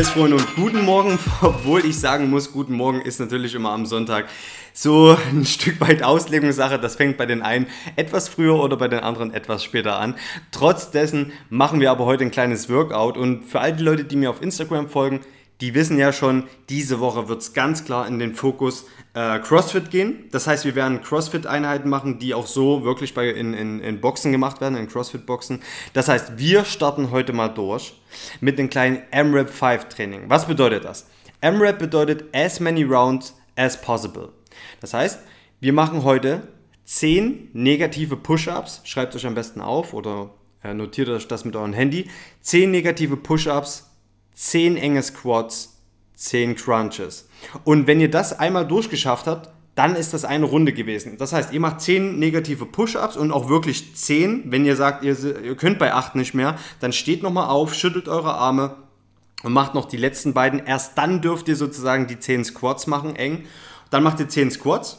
ist Freunde und guten Morgen, obwohl ich sagen muss, guten Morgen ist natürlich immer am Sonntag so ein Stück weit Auslegungssache. Das fängt bei den einen etwas früher oder bei den anderen etwas später an. Trotz dessen machen wir aber heute ein kleines Workout und für all die Leute, die mir auf Instagram folgen, die wissen ja schon, diese Woche wird es ganz klar in den Fokus äh, CrossFit gehen. Das heißt, wir werden CrossFit-Einheiten machen, die auch so wirklich bei, in, in, in Boxen gemacht werden, in CrossFit-Boxen. Das heißt, wir starten heute mal durch mit einem kleinen MRAP 5 Training. Was bedeutet das? MRAP bedeutet as many rounds as possible. Das heißt, wir machen heute 10 negative Push-Ups. Schreibt euch am besten auf oder äh, notiert euch das mit eurem Handy. 10 negative Push-Ups, 10 enge Squats, 10 Crunches. Und wenn ihr das einmal durchgeschafft habt, dann ist das eine Runde gewesen. Das heißt, ihr macht 10 negative Push-Ups und auch wirklich 10. Wenn ihr sagt, ihr, könnt bei 8 nicht mehr, dann steht nochmal auf, schüttelt eure Arme und macht noch die letzten beiden. Erst dann dürft ihr sozusagen die 10 Squats machen, eng. Dann macht ihr 10 Squats.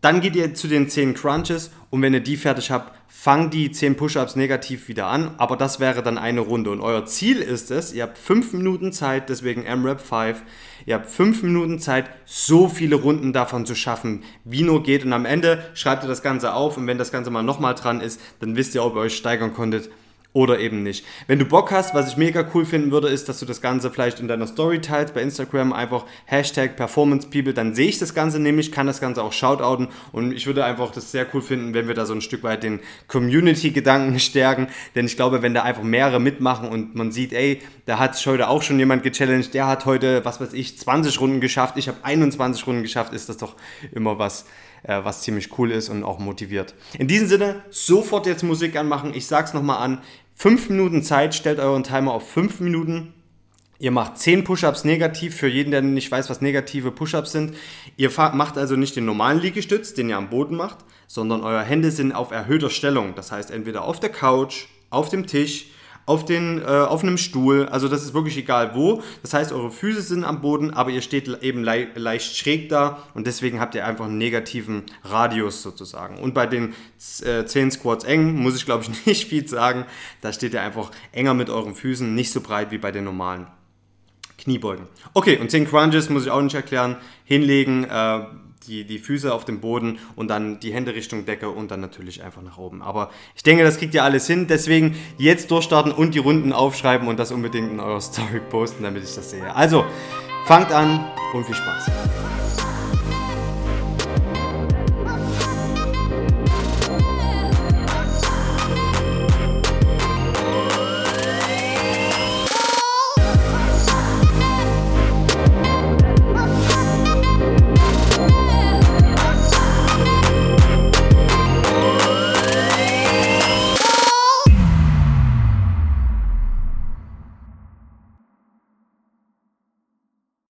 Dann geht ihr zu den 10 Crunches und wenn ihr die fertig habt, fangt die 10 Push-Ups negativ wieder an, aber das wäre dann eine Runde. Und euer Ziel ist es, ihr habt 5 Minuten Zeit, deswegen MRAP 5, ihr habt 5 Minuten Zeit, so viele Runden davon zu schaffen, wie nur geht. Und am Ende schreibt ihr das Ganze auf und wenn das Ganze mal nochmal dran ist, dann wisst ihr, ob ihr euch steigern konntet oder eben nicht. Wenn du Bock hast, was ich mega cool finden würde, ist, dass du das Ganze vielleicht in deiner Story teilst, bei Instagram einfach Hashtag Performance People, dann sehe ich das Ganze nämlich, kann das Ganze auch shoutouten und ich würde einfach das sehr cool finden, wenn wir da so ein Stück weit den Community-Gedanken stärken, denn ich glaube, wenn da einfach mehrere mitmachen und man sieht, ey, da hat heute auch schon jemand gechallenged, der hat heute, was weiß ich, 20 Runden geschafft, ich habe 21 Runden geschafft, ist das doch immer was, äh, was ziemlich cool ist und auch motiviert. In diesem Sinne, sofort jetzt Musik anmachen. Ich sag's nochmal an. 5 Minuten Zeit, stellt euren Timer auf 5 Minuten. Ihr macht 10 Push-Ups negativ, für jeden, der nicht weiß, was negative Push-Ups sind. Ihr macht also nicht den normalen Liegestütz, den ihr am Boden macht, sondern eure Hände sind auf erhöhter Stellung. Das heißt, entweder auf der Couch, auf dem Tisch, auf, den, äh, auf einem Stuhl, also das ist wirklich egal wo. Das heißt, eure Füße sind am Boden, aber ihr steht eben le leicht schräg da und deswegen habt ihr einfach einen negativen Radius sozusagen. Und bei den äh, 10 Squats eng muss ich glaube ich nicht viel sagen. Da steht ihr einfach enger mit euren Füßen, nicht so breit wie bei den normalen. Kniebeugen. Okay, und 10 Crunches muss ich auch nicht erklären. Hinlegen, äh, die, die Füße auf dem Boden und dann die Hände Richtung Decke und dann natürlich einfach nach oben. Aber ich denke, das kriegt ihr alles hin. Deswegen jetzt durchstarten und die Runden aufschreiben und das unbedingt in eurer Story posten, damit ich das sehe. Also, fangt an und viel Spaß.